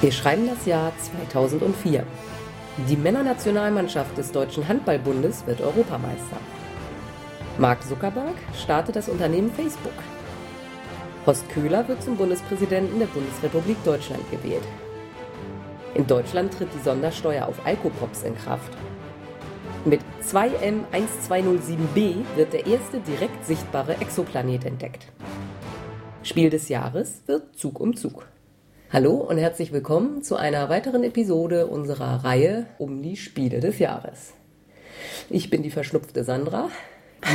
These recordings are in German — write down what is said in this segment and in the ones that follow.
Wir schreiben das Jahr 2004. Die Männernationalmannschaft des Deutschen Handballbundes wird Europameister. Mark Zuckerberg startet das Unternehmen Facebook. Horst Köhler wird zum Bundespräsidenten der Bundesrepublik Deutschland gewählt. In Deutschland tritt die Sondersteuer auf Alkopops in Kraft. Mit 2M1207b wird der erste direkt sichtbare Exoplanet entdeckt. Spiel des Jahres wird Zug um Zug. Hallo und herzlich willkommen zu einer weiteren Episode unserer Reihe um die Spiele des Jahres. Ich bin die verschnupfte Sandra.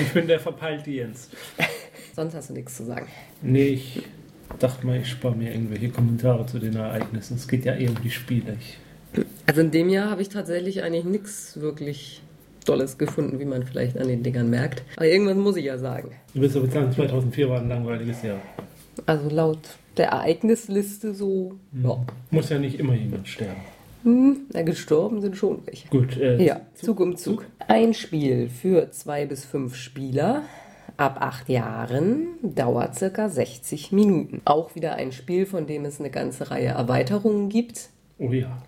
Ich bin der verpeilte Jens. Sonst hast du nichts zu sagen. Nee, ich dachte mal, ich spare mir irgendwelche Kommentare zu den Ereignissen. Es geht ja eher um die Spiele. Also in dem Jahr habe ich tatsächlich eigentlich nichts wirklich Dolles gefunden, wie man vielleicht an den Dingern merkt. Aber irgendwas muss ich ja sagen. Du willst aber sagen, 2004 war ein langweiliges Jahr. Also laut der Ereignisliste so, ja. Muss ja nicht immer jemand sterben. Hm, na, gestorben sind schon welche. Gut, äh, Ja, Zug um Zug. Ein Spiel für zwei bis fünf Spieler ab acht Jahren dauert circa 60 Minuten. Auch wieder ein Spiel, von dem es eine ganze Reihe Erweiterungen gibt. Oh ja.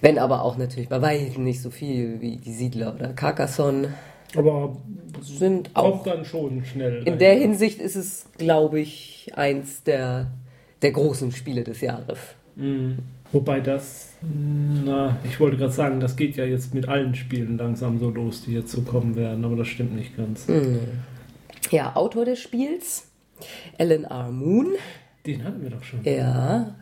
Wenn aber auch natürlich bei weitem nicht so viel wie die Siedler oder Carcassonne Aber sind auch auch. dann schon schnell. In der Hinsicht ist es, glaube ich, eins der, der großen Spiele des Jahres. Mhm. Wobei das, na, ich wollte gerade sagen, das geht ja jetzt mit allen Spielen langsam so los, die jetzt so kommen werden, aber das stimmt nicht ganz. Ja, Autor des Spiels, Alan R. Moon. Den hatten wir doch schon. Ja,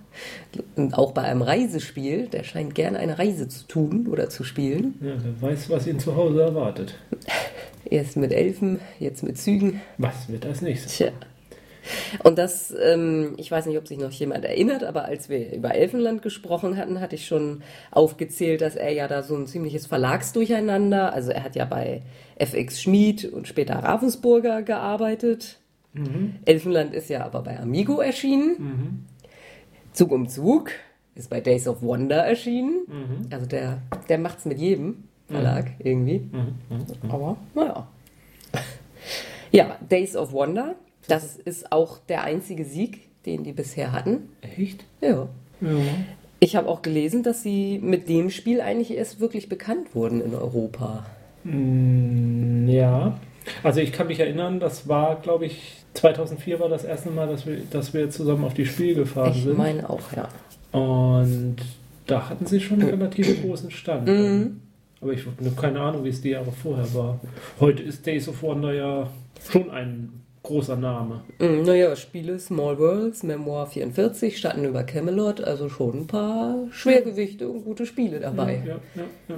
auch bei einem Reisespiel, der scheint gerne eine Reise zu tun oder zu spielen. Ja, der weiß, was ihn zu Hause erwartet. Erst mit Elfen, jetzt mit Zügen. Was wird als nächstes? Tja. Und das, ähm, ich weiß nicht, ob sich noch jemand erinnert, aber als wir über Elfenland gesprochen hatten, hatte ich schon aufgezählt, dass er ja da so ein ziemliches Verlagsdurcheinander, also er hat ja bei FX Schmid und später Ravensburger gearbeitet. Elfenland ist ja aber bei Amigo erschienen. Zug um Zug ist bei Days of Wonder erschienen. Also der, der macht's mit jedem Verlag irgendwie. Aber naja. Ja, Days of Wonder, das ist auch der einzige Sieg, den die bisher hatten. Echt? Ja. Ja. Ich habe auch gelesen, dass sie mit dem Spiel eigentlich erst wirklich bekannt wurden in Europa. Mm, Ja, also ich kann mich erinnern, das war, glaube ich, 2004 war das erste Mal, dass wir, dass wir zusammen auf die Spiel gefahren Ich sind. meine auch, ja. Und da hatten sie schon einen relativ großen Stand. Aber ich habe keine Ahnung, wie es die Jahre vorher war. Heute ist Days of Wonder ja schon ein großer Name. Mm, Naja, Spiele Small Worlds, Memoir 44, Schatten über Camelot, also schon ein paar Schwergewichte und gute Spiele dabei. Ja, ja, ja.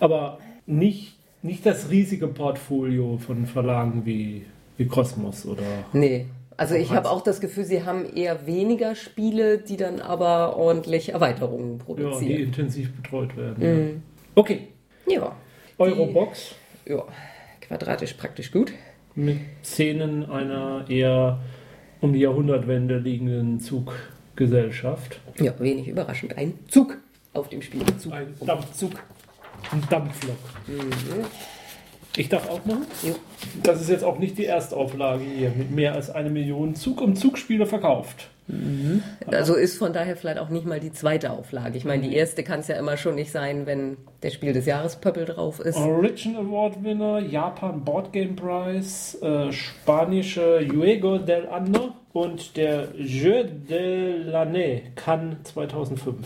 Aber nicht, nicht das riesige Portfolio von Verlagen wie, wie Cosmos oder. Nee. Also ich habe auch das Gefühl, sie haben eher weniger Spiele, die dann aber ordentlich Erweiterungen Ja, die produzieren. intensiv betreut werden. Ja. Okay, Ja. Eurobox Ja. Quadratisch praktisch gut. mit Szenen einer eher um die Jahrhundertwende liegenden Zuggesellschaft. Ja, wenig überraschend. Ein Zug auf dem Spiel. Zug. Ein Dampfzug. Ein Dampflok. Ich darf auch machen? Jo. Das ist jetzt auch nicht die Erstauflage hier mit mehr als eine Million Zug um Zugspiele verkauft. Also ist von daher vielleicht auch nicht mal die zweite Auflage. Ich meine, die erste kann es ja immer schon nicht sein, wenn der Spiel des Jahres Pöppel drauf ist. Origin Award Winner, Japan Board Game Prize, äh, spanische Juego del Año und der Jeu de l'année Cannes 2005.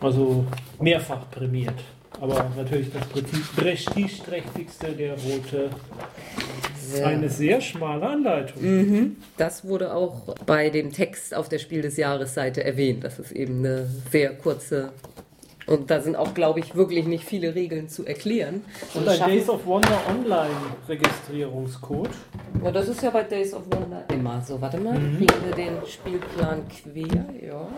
Also mehrfach prämiert. Aber natürlich das Presti- prestigeträchtigste der rote. Ja. Eine sehr schmale Anleitung. Das wurde auch bei dem Text auf der Spiel des Jahres Seite erwähnt. Das ist eben eine sehr kurze. Und da sind auch, glaube ich, wirklich nicht viele Regeln zu erklären. Und ein Days of Wonder Online Registrierungscode. Ja, das ist ja bei Days of Wonder immer so. Warte mal, Mhm. kriegen wir den Spielplan quer? Ja.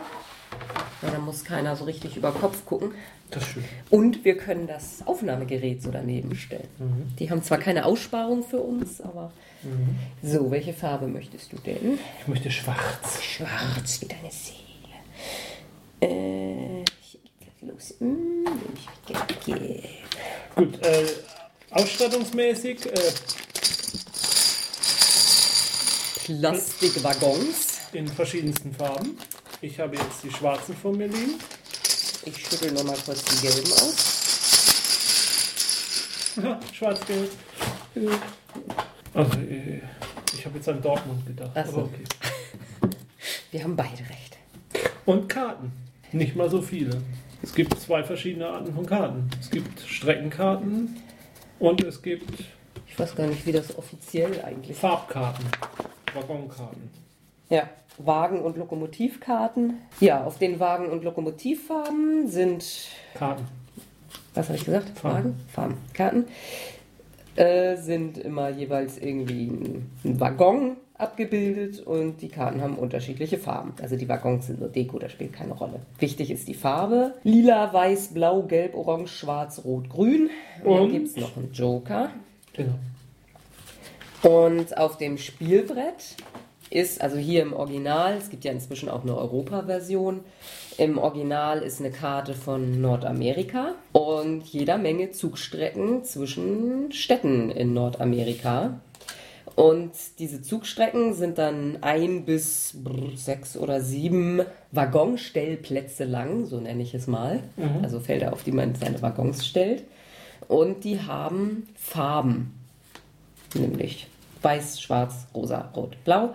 Ja. Da muss keiner so richtig über Kopf gucken. Das ist schön. Und wir können das Aufnahmegerät so daneben stellen. Mhm. Die haben zwar keine Aussparung für uns, aber. So, welche Farbe möchtest du denn? Ich möchte schwarz. Schwarz wie deine Seele. Äh, hier geht's los. Hm, ich gelb. Gut, äh, ausstattungsmäßig äh, Plastikwaggons. in verschiedensten Farben. Ich habe jetzt die schwarzen vor mir liegen. Ich schüttel nochmal kurz die gelben aus. Schwarz-Gelb. Also, ich habe jetzt an Dortmund gedacht. Ach so. Aber okay. Wir haben beide recht. Und Karten. Nicht mal so viele. Es gibt zwei verschiedene Arten von Karten. Es gibt Streckenkarten und es gibt Ich weiß gar nicht, wie das offiziell eigentlich Farbkarten, Waggonkarten. Ja, Wagen- und Lokomotivkarten. Ja, auf den Wagen- und Lokomotivfarben sind, Karten. was habe ich gesagt? Farben. Wagen? Farben. Karten. Äh, sind immer jeweils irgendwie ein, ein Waggon abgebildet und die Karten haben unterschiedliche Farben. Also die Waggons sind nur Deko, das spielt keine Rolle. Wichtig ist die Farbe. Lila, weiß, blau, gelb, orange, schwarz, rot, grün. Und, dann Und? gibt es noch einen Joker. Genau. Und auf dem Spielbrett ist, also hier im Original, es gibt ja inzwischen auch eine Europa-Version, im Original ist eine Karte von Nordamerika und jeder Menge Zugstrecken zwischen Städten in Nordamerika. Und diese Zugstrecken sind dann ein bis sechs oder sieben Waggonstellplätze lang, so nenne ich es mal. Also Felder, auf die man seine Waggons stellt. Und die haben Farben nämlich weiß, schwarz, rosa, rot, blau.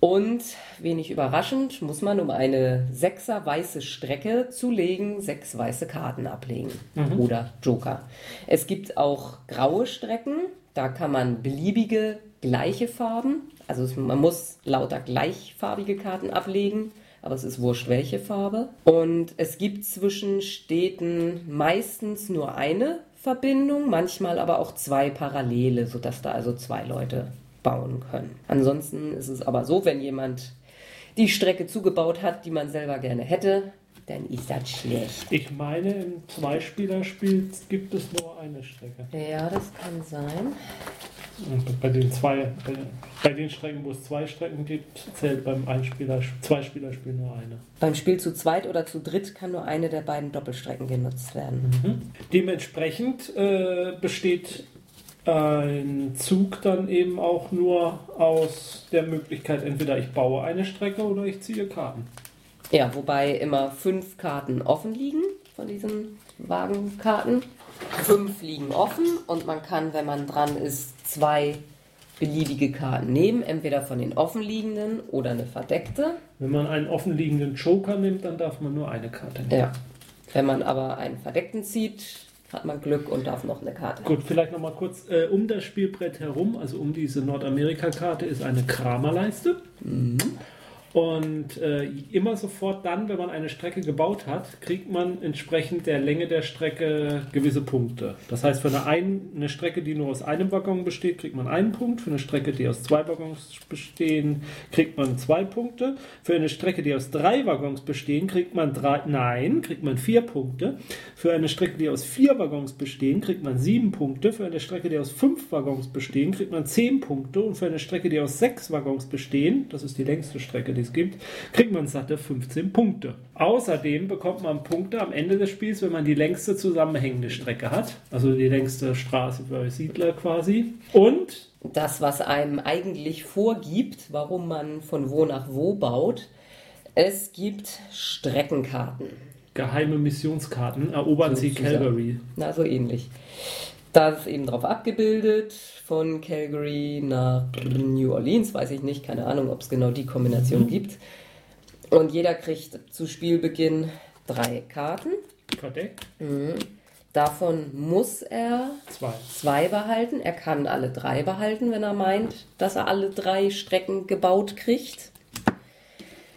Und wenig überraschend muss man, um eine sechser weiße Strecke zu legen, sechs weiße Karten ablegen oder Joker. Es gibt auch graue Strecken, da kann man beliebige gleiche Farben, also es, man muss lauter gleichfarbige Karten ablegen, aber es ist wurscht welche Farbe. Und es gibt zwischen Städten meistens nur eine Verbindung, manchmal aber auch zwei parallele, sodass da also zwei Leute bauen können. Ansonsten ist es aber so, wenn jemand die Strecke zugebaut hat, die man selber gerne hätte, dann ist das schlecht. Ich meine, im Zweispielerspiel gibt es nur eine Strecke. Ja, das kann sein. Und bei den zwei, bei, bei den Strecken, wo es zwei Strecken gibt, zählt beim Einspieler, Zweispielerspiel nur eine. Beim Spiel zu zweit oder zu dritt kann nur eine der beiden Doppelstrecken genutzt werden. Dementsprechend äh, besteht ein Zug dann eben auch nur aus der Möglichkeit, entweder ich baue eine Strecke oder ich ziehe Karten. Ja, wobei immer fünf Karten offen liegen von diesen Wagenkarten. Fünf liegen offen und man kann, wenn man dran ist, zwei beliebige Karten nehmen, entweder von den offenliegenden oder eine verdeckte. Wenn man einen offenliegenden Joker nimmt, dann darf man nur eine Karte nehmen. Ja. Wenn man aber einen verdeckten zieht, hat man Glück und darf noch eine Karte. Gut, vielleicht nochmal kurz. Äh, um das Spielbrett herum, also um diese Nordamerika-Karte, ist eine Kramerleiste. Und äh, immer sofort dann, wenn man eine Strecke gebaut hat, kriegt man entsprechend der Länge der Strecke gewisse Punkte. Das heißt, für eine, ein, eine Strecke, die nur aus einem Waggon besteht, kriegt man einen Punkt. Für eine Strecke, die aus zwei Waggons bestehen, kriegt man zwei Punkte. Für eine Strecke, die aus drei Waggons bestehen, kriegt man drei, nein, kriegt man vier Punkte. Für eine Strecke, die aus vier Waggons bestehen, kriegt man sieben Punkte. Für eine Strecke, die aus fünf Waggons bestehen, kriegt man zehn Punkte. Und für eine Strecke, die aus sechs Waggons bestehen, das ist die längste Strecke, es gibt, kriegt man satte 15 Punkte. Außerdem bekommt man Punkte am Ende des Spiels, wenn man die längste zusammenhängende Strecke hat. Also die längste Straße für Siedler quasi. Und Das, was einem eigentlich vorgibt, warum man von wo nach wo baut, es gibt Streckenkarten. geheime Missionskarten erobern sie Sozusagen. Calgary. Na, so ähnlich. Da ist eben drauf abgebildet, von Calgary nach New Orleans, weiß ich nicht, keine Ahnung, ob es genau die Kombination gibt. Und jeder kriegt zu Spielbeginn drei Karten. Verdeckt? Davon muss er Zwei. zwei behalten. Er kann alle drei behalten, wenn er meint, dass er alle drei Strecken gebaut kriegt.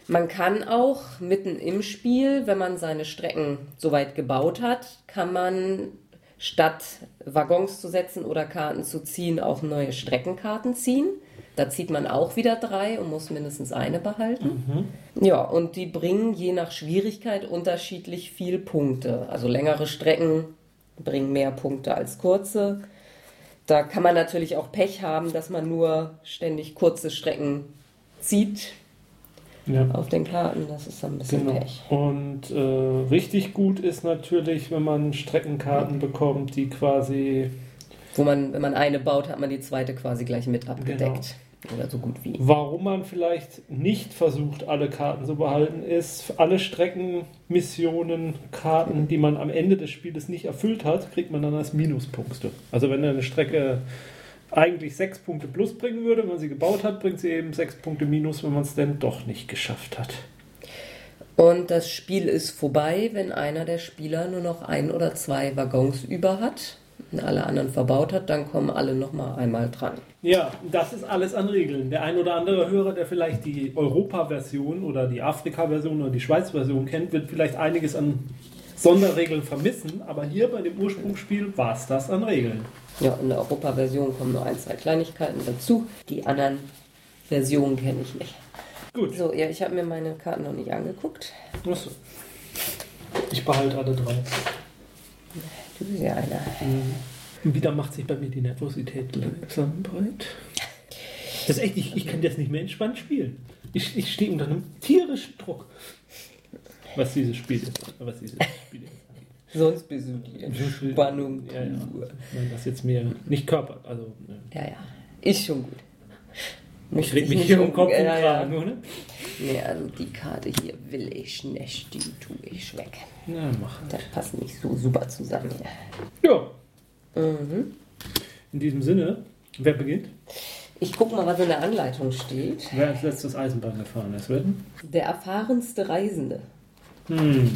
Man kann auch mitten im Spiel, wenn man seine Strecken soweit gebaut hat, kann man statt Waggons zu setzen oder Karten zu ziehen, auch neue Streckenkarten ziehen. Da zieht man auch wieder drei und muss mindestens eine behalten. Ja, und die bringen je nach Schwierigkeit unterschiedlich viel Punkte. Also längere Strecken bringen mehr Punkte als kurze. Da kann man natürlich auch Pech haben, dass man nur ständig kurze Strecken zieht Ja. auf den Karten. Das ist dann ein bisschen Genau. Pech. Und äh, richtig gut ist natürlich, wenn man Streckenkarten bekommt, die quasi Wo man, wenn man eine baut, hat man die zweite quasi gleich mit abgedeckt. Oder so gut wie. Warum man vielleicht nicht versucht, alle Karten zu behalten, ist, alle Strecken, Missionen, Karten, die man am Ende des Spieles nicht erfüllt hat, kriegt man dann als Minuspunkte. Also wenn eine Strecke eigentlich sechs Punkte plus bringen würde, wenn man sie gebaut hat, bringt sie eben sechs Punkte minus, wenn man es denn doch nicht geschafft hat. Und das Spiel ist vorbei, wenn einer der Spieler nur noch ein oder zwei Waggons über hat und alle anderen verbaut hat, dann kommen alle nochmal einmal dran. Ja, das ist alles an Regeln. Der ein oder andere Hörer, der vielleicht die Europa-Version oder die Afrika-Version oder die Schweiz-Version kennt, wird vielleicht einiges an Sonderregeln vermissen, aber hier bei dem Ursprungsspiel war es das an Regeln. Ja, in der Europa-Version kommen nur ein, zwei Kleinigkeiten dazu. Die anderen Versionen kenne ich nicht. Gut. So, ja, ich habe mir meine Karten noch nicht angeguckt. Achso. Ich behalte alle drei. Du bist ja einer. Und wieder macht sich bei mir die Nervosität langsam breit. Das ist echt, ich, ich kann das nicht mehr entspannt spielen. Ich, ich stehe unter einem tierischen Druck. Was dieses Spiel ist. Was dieses Spiel ist. Sonst bist du die Entspannung. Ja, ja. meine, das jetzt mehr nicht Körper. Also, ne. Ja, ja. Ist schon gut. ich reg mich hier um Kopf und ja, ja. Kragen, oder? Nee, also die Karte hier will ich nicht, die tue ich weg. Na, mach. Das passt nicht so super zusammen hier. Ja, Mhm. in diesem Sinne, wer beginnt? Ich gucke mal, was in der Anleitung steht. Wer als letztes Eisenbahn gefahren ist? Der erfahrenste Reisende. Hm,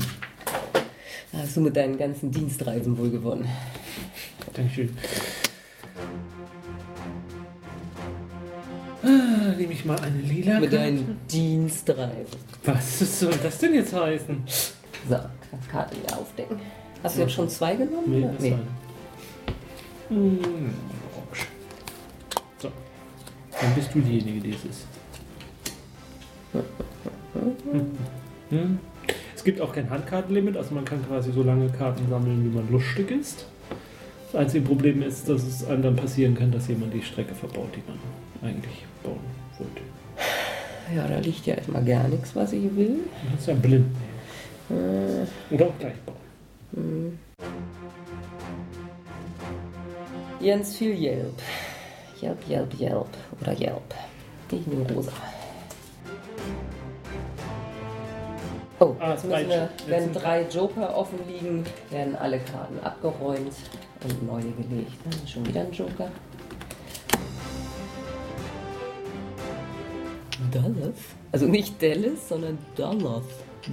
Da hast du mit deinen ganzen Dienstreisen wohl gewonnen. Dankeschön. Ah, nehme ich mal eine lila Mit Karte. deinen Dienstreisen. Was soll das denn jetzt heißen? So, kannst Karte wieder aufdecken. Hast du jetzt schon zwei genommen? Nee, das war. Hm. So. Dann bist du diejenige, die es ist. Hm. Es gibt auch kein Handkartenlimit, also man kann quasi so lange Karten sammeln, wie man lustig ist. Das einzige Problem ist, dass es einem dann passieren kann, dass jemand die Strecke verbaut, die man eigentlich bauen wollte. Ja, da liegt ja erstmal gar nichts, was ich will. Du kannst ja blind Äh. Oder auch gleich bauen. Jens viel Yelp. Yelp, Yelp, Yelp. Oder Yelp. Ich nehme rosa. Oh, Ah, jetzt müssen wir, wenn drei Joker offen liegen, werden alle Karten abgeräumt und neue gelegt. Hm, Schon wieder ein Joker. Dallas? Also nicht Dallas, sondern Dallas.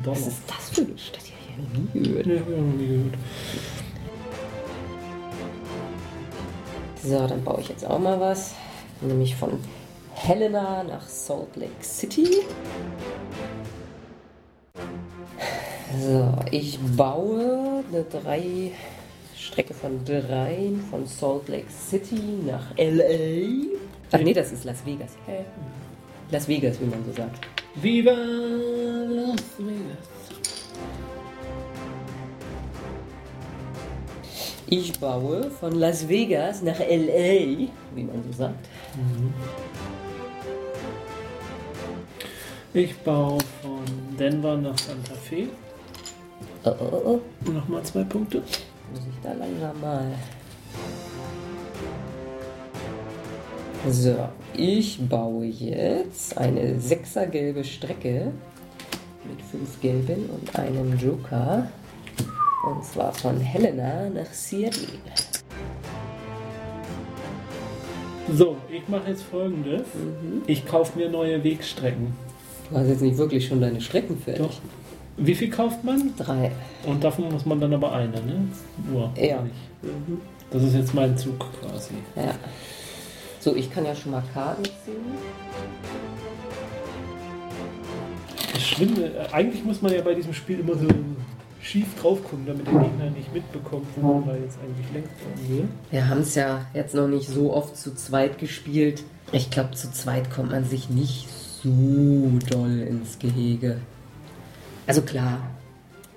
Was ist das für eine Stadt? Die habe ich noch nie gehört. Nee, hab ich noch nie gehört. So, dann baue ich jetzt auch mal was. Nämlich von Helena nach Salt Lake City. So, ich baue eine drei Strecke von dreien von Salt Lake City nach LA. Ach nee, das ist Las Vegas. Hä? Las Vegas, wie man so sagt. Viva Las Vegas. Ich baue von Las Vegas nach LA, wie man so sagt. Ich baue von Denver nach Santa Fe. Oh, oh, oh. Nochmal zwei Punkte. Muss ich da langsam mal. So, ich baue jetzt eine sechsergelbe Strecke mit fünf gelben und einem Joker. Und zwar von Helena nach Seattle. So, ich mache jetzt folgendes. Mhm. Ich kaufe mir neue Wegstrecken. Du hast jetzt nicht wirklich schon deine Strecken fertig. Doch. Wie viel kauft man? Drei. Und davon muss man dann aber eine, ne? Nur. Ja. Nicht. Mhm. Das ist jetzt mein Zug quasi. Ja. So, ich kann ja schon mal Karten ziehen. Das Schlimme, äh, eigentlich muss man ja bei diesem Spiel immer so schief drauf gucken, damit der Gegner nicht mitbekommt, wo man da jetzt eigentlich lenkt will. Wir haben es ja jetzt noch nicht so oft zu zweit gespielt. Ich glaube, zu zweit kommt man sich nicht so doll ins Gehege. Also klar,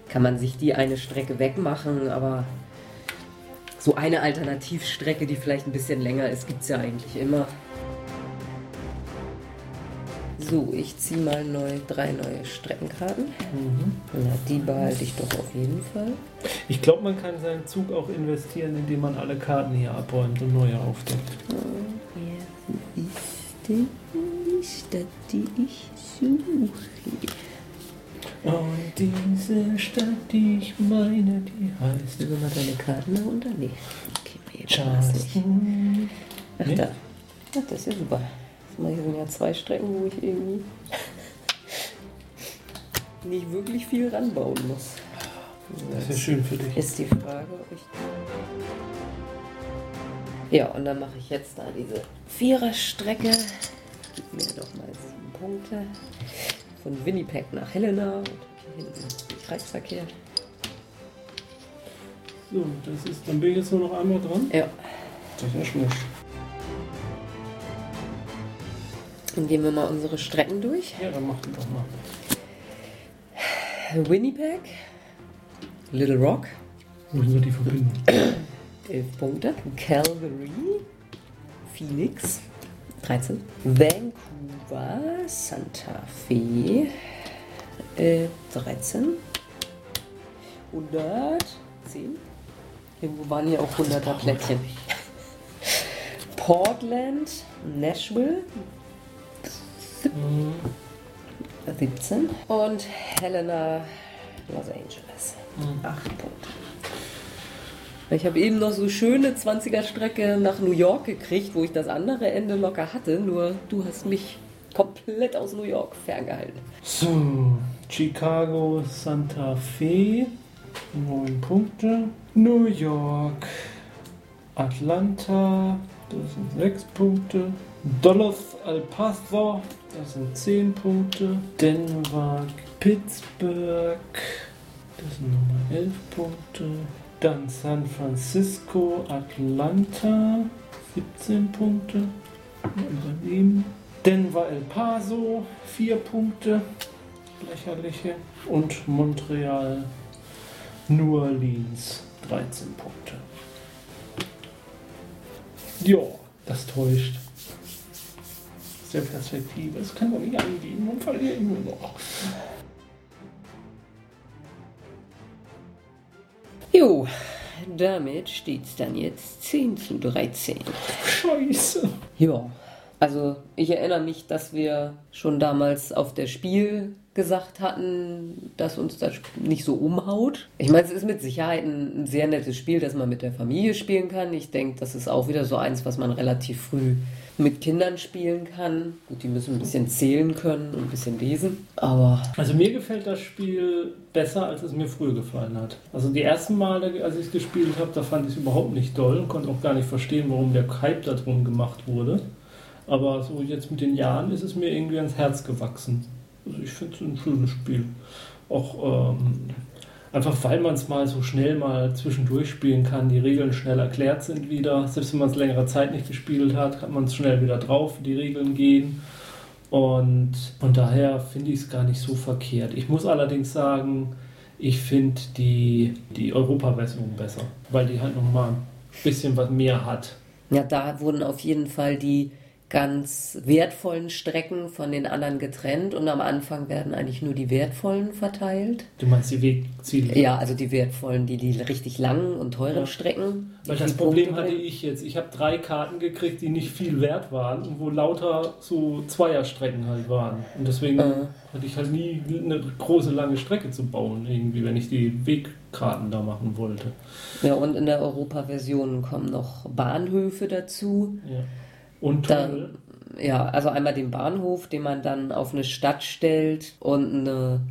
kann man sich die eine Strecke wegmachen, aber so eine Alternativstrecke, die vielleicht ein bisschen länger ist, gibt es ja eigentlich immer. So, ich ziehe mal neu, drei neue Streckenkarten. Na, die behalte ich doch auf jeden Fall. Ich glaube, man kann seinen Zug auch investieren, indem man alle Karten hier abräumt und neue aufdeckt. Wer ist die Stadt, die ich suche. Und diese Stadt, die ich meine, die heißt wir mal deine Karten da unter? Nee. Okay, das nicht. Charleston. Ach, Nee? da. Ach, das ist ja super. Hier sind ja zwei Strecken, wo ich irgendwie nicht wirklich viel ranbauen muss. Das ist ja schön für dich. Ist die Frage, ob ich. Ja, und dann mache ich jetzt da diese Viererstrecke. Gib mir doch mal sieben Punkte. Von Winnipeg nach Helena. Und hier hinten Kreisverkehr. So, das ist, dann bin ich jetzt nur noch einmal dran. Ja. Das ist ja schlecht. Dann gehen wir mal unsere Strecken durch. Ja, dann mach die doch mal. Winnipeg, Little Rock, Wo sind wir die verbinden? 11 Punkte. Calgary, Phoenix, 13. Vancouver, Santa Fe, äh, 13. 110. Irgendwo waren hier auch 100er Plättchen. Portland, Nashville, 17. Und Helena, Los Angeles, 8 Punkte. Ich habe eben noch so schöne 20er-Strecke nach New York gekriegt, wo ich das andere Ende locker hatte, nur du hast mich komplett aus New York ferngehalten. So, Chicago, Santa Fe, 9 Punkte. New York, Atlanta, das sind 6 Punkte. Dallas, El Paso, das sind 10 Punkte. Denver, Pittsburgh, das sind nochmal 11 Punkte. Dann San Francisco, Atlanta, 17 Punkte. Mal übernehmen. Denver, El Paso, 4 Punkte lächerliche. Und Montreal, New Orleans, 13 Punkte. Ja, das täuscht. Aus der Perspektive. Das kann doch nicht angehen. Man verliert nur noch. Jo, damit steht es dann jetzt 10 zu 13. Scheiße. Ja, also ich erinnere mich, dass wir schon damals auf der Spiel gesagt hatten, dass uns das nicht so umhaut. Ich meine, es ist mit Sicherheit ein, sehr nettes Spiel, das man mit der Familie spielen kann. Ich denke, das ist auch wieder so eins, was man relativ früh mit Kindern spielen kann. Gut, die müssen ein bisschen zählen können und ein bisschen lesen, aber Also mir gefällt das Spiel besser, als es mir früher gefallen hat. Also die ersten Male, als ich es gespielt habe, da fand ich es überhaupt nicht doll und konnte auch gar nicht verstehen, warum der Hype da drum gemacht wurde. Aber so jetzt mit den Jahren ist es mir irgendwie ans Herz gewachsen. Also ich finde es ein schönes Spiel. Auch ähm, einfach, weil man es mal so schnell mal zwischendurch spielen kann, die Regeln schnell erklärt sind wieder. Selbst wenn man es längere Zeit nicht gespielt hat, kann man es schnell wieder drauf, die Regeln gehen. Und von daher finde ich es gar nicht so verkehrt. Ich muss allerdings sagen, ich finde die, die Europa-Version besser, weil die halt nochmal ein bisschen was mehr hat. ja, da wurden auf jeden Fall die ganz wertvollen Strecken von den anderen getrennt und am Anfang werden eigentlich nur die wertvollen verteilt. Du meinst die Wegziele? Ja, also die wertvollen, die, die richtig langen und teuren Ja. Strecken. Weil das Problem Punkte hatte ich jetzt. Ich habe drei Karten gekriegt, die nicht viel wert waren und wo lauter so Zweierstrecken halt waren. Und deswegen Äh. hatte ich halt nie eine große lange Strecke zu bauen, irgendwie, wenn ich die Wegkarten da machen wollte. Ja, und in der Europa-Version kommen noch Bahnhöfe dazu. Ja. Und Tunnel. Dann, ja, also einmal den Bahnhof, den man dann auf eine Stadt stellt und eine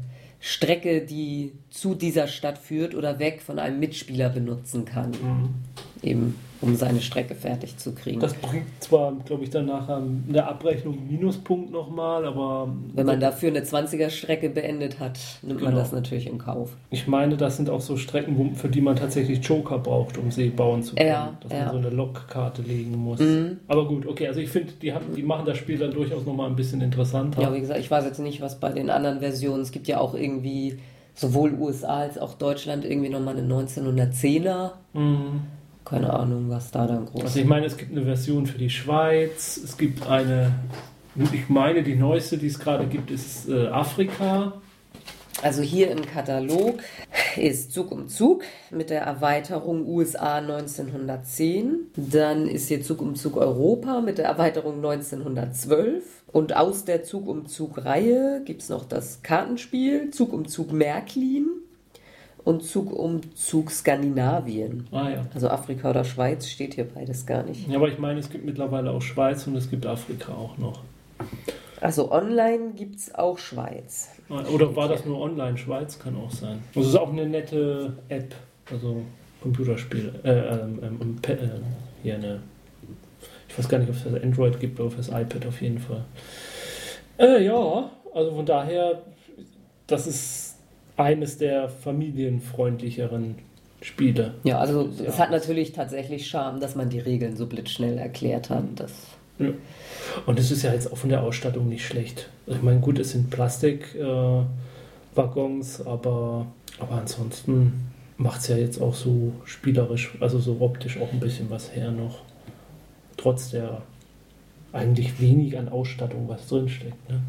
Strecke, die zu dieser Stadt führt oder weg von einem Mitspieler benutzen kann. Mhm. Eben, um seine Strecke fertig zu kriegen. Das bringt zwar, glaube ich, dann nachher in der Abrechnung einen Minuspunkt nochmal, aber Wenn man dafür eine 20er-Strecke beendet hat, nimmt man Genau. das natürlich in Kauf. ich meine, das sind auch so Strecken, für die man tatsächlich Joker braucht, um sie bauen zu können. Ja, dass ja. man so eine Lokkarte legen muss. Mhm. Aber gut, okay, also ich finde, die, haben- die machen das Spiel dann durchaus nochmal ein bisschen interessanter. Ja, wie gesagt, ich weiß jetzt nicht, was bei den anderen Versionen, es gibt ja auch irgendwie sowohl USA als auch Deutschland irgendwie nochmal eine 1910er. Mhm. Keine Ahnung, was da dann groß Also ich meine, es gibt eine Version für die Schweiz, es gibt eine, ich meine, die neueste, die es gerade gibt, ist äh, Afrika. Also hier im Katalog ist Zug um Zug mit der Erweiterung USA 1910. Dann ist hier Zug um Zug Europa mit der Erweiterung 1912. Und aus der Zug um Zug Reihe gibt es noch das Kartenspiel Zug um Zug Märklin und Zug um Zug Skandinavien. Ah ja. Also Afrika oder Schweiz steht hier beides gar nicht. Ja, aber ich meine, es gibt mittlerweile auch Schweiz und es gibt Afrika auch noch. Also online gibt es auch Schweiz. Oder war das nur online? Schweiz kann auch sein. Das ist auch eine nette App, also Computerspiel. Äh, ähm, ähm, äh, hier eine. Ich weiß gar nicht, ob es das Android gibt, aber das iPad auf jeden Fall. Äh, ja, also von daher, das ist eines der familienfreundlicheren Spiele. Ja, also es hat natürlich tatsächlich Charme, dass man die Regeln so blitzschnell erklärt hat. Das ja. Und es ist ja jetzt auch von der Ausstattung nicht schlecht. Ich meine, gut, es sind Plastikwaggons, äh, aber, aber ansonsten macht es ja jetzt auch so spielerisch, also so optisch auch ein bisschen was her noch. Trotz der eigentlich wenig an Ausstattung, was drinsteckt. Ne?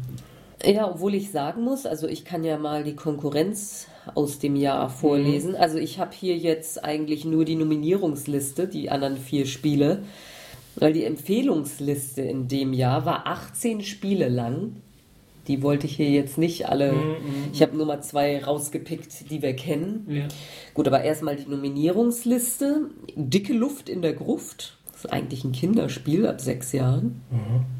Ja, obwohl ich sagen muss, also ich kann ja mal die Konkurrenz aus dem Jahr vorlesen. Mhm. Also ich habe hier jetzt eigentlich nur die Nominierungsliste, die anderen vier Spiele. Weil die Empfehlungsliste in dem Jahr war 18 Spiele lang. Die wollte ich hier jetzt nicht alle. Mm, mm, ich habe nur mal zwei rausgepickt, die wir kennen. Ja. Gut, aber erstmal die Nominierungsliste. Dicke Luft in der Gruft. Das ist eigentlich ein Kinderspiel ab sechs Jahren. Mhm.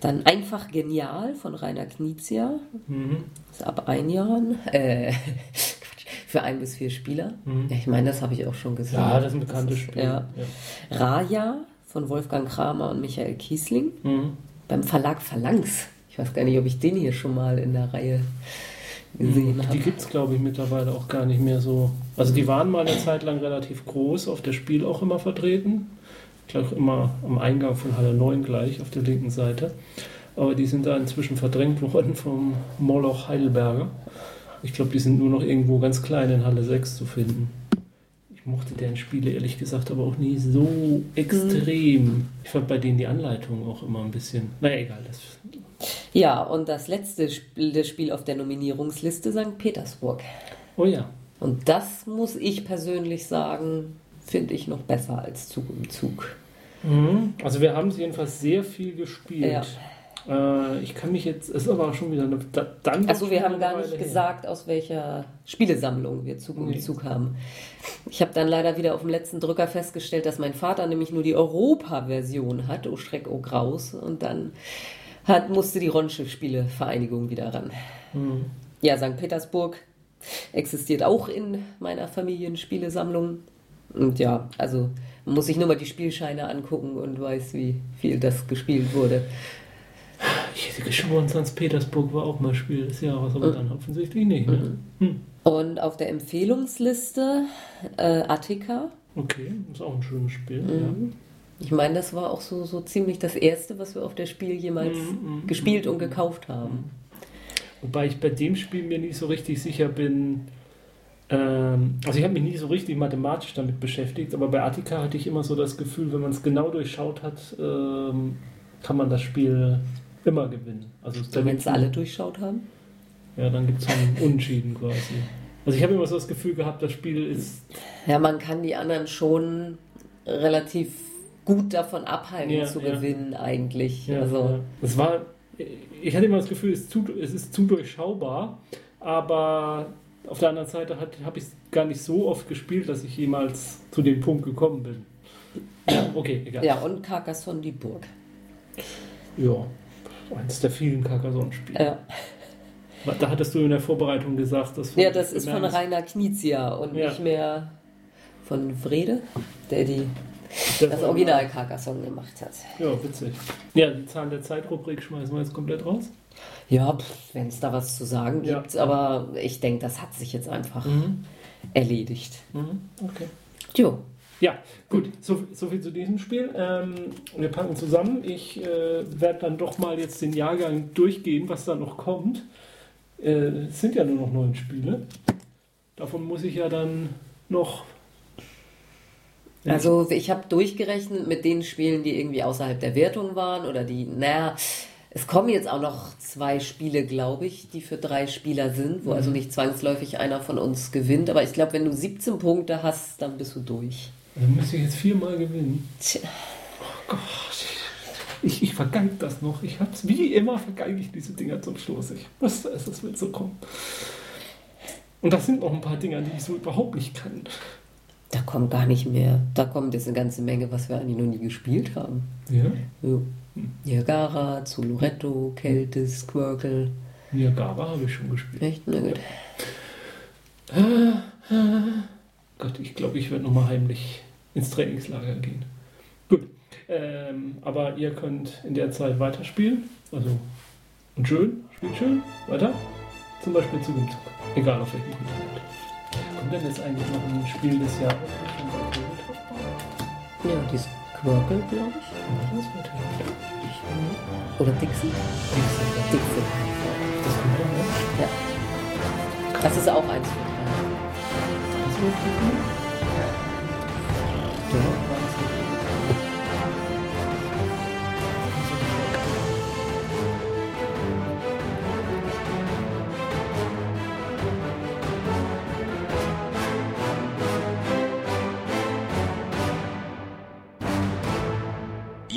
Dann Einfach Genial von Rainer Knizia. Mhm. Ist ab ein Jahren. Äh, für ein bis vier Spieler. Mhm. Ja, ich meine, das habe ich auch schon gesagt. Ja, das ist ein bekanntes Spiel. Ja. ja. Raja von Wolfgang Kramer und Michael Kiesling. Mhm. Beim Verlag Phalanx. Ich weiß gar nicht, ob ich den hier schon mal in der Reihe gesehen habe. Die gibt es, glaube ich, mittlerweile auch gar nicht mehr so. Also die waren mal eine Zeit lang relativ groß, auf der Spiel auch immer vertreten. Ich glaube immer am Eingang von Halle 9 gleich auf der linken Seite. Aber die sind da inzwischen verdrängt worden vom Moloch Heidelberger. Ich glaube, die sind nur noch irgendwo ganz klein in Halle 6 zu finden. Ich mochte deren Spiele ehrlich gesagt aber auch nie so extrem. Ich fand bei denen die Anleitung auch immer ein bisschen. Naja, egal. Ja, und das letzte Spiel auf der Nominierungsliste St. Petersburg. Oh ja. Und das muss ich persönlich sagen, finde ich noch besser als Zug um Zug. Mhm. Also wir haben es jedenfalls sehr viel gespielt. Ja. Äh, ich kann mich jetzt, es ist aber auch schon wieder eine. Da, dann Achso, wir haben gar nicht her. gesagt, aus welcher Spielesammlung wir Zug um nee. Zug haben. Ich habe dann leider wieder auf dem letzten Drücker festgestellt, dass mein Vater nämlich nur die Europa-Version hat, oh Schreck, oh Graus. Und dann hat, musste die Ronschiff-Spielevereinigung wieder ran. Mhm. Ja, St. Petersburg existiert auch in meiner Familienspielesammlung. Und ja, also man muss sich nur mal die Spielscheine angucken und weiß, wie viel das gespielt wurde. Ich hätte geschworen, St. Petersburg war auch mal Spiel des Jahres, aber mhm. dann offensichtlich nicht. Ne? Mhm. Und auf der Empfehlungsliste äh, Attika. Okay, ist auch ein schönes Spiel. Mhm. Ja. Ich meine, das war auch so, so ziemlich das erste, was wir auf der Spiel jemals mhm, mhm, gespielt und gekauft haben. Wobei ich bei dem Spiel mir nicht so richtig sicher bin. Ähm, also ich habe mich nie so richtig mathematisch damit beschäftigt, aber bei Attika hatte ich immer so das Gefühl, wenn man es genau durchschaut hat, ähm, kann man das Spiel immer gewinnen. Also wenn es alle durchschaut haben? Ja, dann gibt es einen Unentschieden quasi. Also ich habe immer so das Gefühl gehabt, das Spiel ist. Ja, man kann die anderen schon relativ gut davon abhalten ja, zu ja. gewinnen, eigentlich. Ja, also. Es war. Ich hatte immer das Gefühl, es ist zu, es ist zu durchschaubar, aber auf der anderen Seite habe ich es gar nicht so oft gespielt, dass ich jemals zu dem Punkt gekommen bin. Ja, okay, egal. Ja, und Carcassonne die Burg. Ja, eines der vielen Carcassonne-Spiele. Ja. Da hattest du in der Vorbereitung gesagt, dass Ja, das ist von Rainer Knizia und ja. nicht mehr von Vrede, der die das, das Original Carcassonne gemacht hat. Ja, witzig. Ja, die Zahlen der Zeitrubrik schmeißen wir jetzt komplett raus. Ja, wenn es da was zu sagen gibt, ja. aber ich denke, das hat sich jetzt einfach mhm. erledigt. Mhm. Okay. Jo. Ja, gut, so, so, viel zu diesem Spiel. Ähm, wir packen zusammen. Ich äh, werde dann doch mal jetzt den Jahrgang durchgehen, was da noch kommt. Äh, es sind ja nur noch neun Spiele. Davon muss ich ja dann noch. Also ich habe durchgerechnet mit den Spielen, die irgendwie außerhalb der Wertung waren oder die, naja, Es kommen jetzt auch noch zwei Spiele, glaube ich, die für drei Spieler sind, wo also nicht zwangsläufig einer von uns gewinnt. Aber ich glaube, wenn du 17 Punkte hast, dann bist du durch. Dann müsste ich jetzt viermal gewinnen. Tja. Oh Gott. Ich, ich vergeig das noch. Ich hab's wie immer vergeige ich diese Dinger zum Schluss. Ich wusste es, es wird so kommen. Und das sind noch ein paar Dinger, die ich so überhaupt nicht kann. Da kommt gar nicht mehr. Da kommt jetzt eine ganze Menge, was wir eigentlich noch nie gespielt haben. Ja? Jo. Niagara, Zuluretto, Keltis, Squircle. Niagara habe ich schon gespielt. Echt? Na gut. Gott, ich glaube, ich werde nochmal heimlich ins Trainingslager gehen. Gut. Ähm, aber ihr könnt in der Zeit weiterspielen. Also, und schön, spielt schön, weiter. Zum Beispiel zu dem Zug. Egal auf welchem Kontinent. Kommt denn jetzt eigentlich noch ein Spiel des Jahres? Ja, die Squircle, glaube ich. Das wird ja. Oder Dixie? Dixie. Dixie. Das kommt ja noch. Ja. Das ist auch eins von drei. Das wird ja.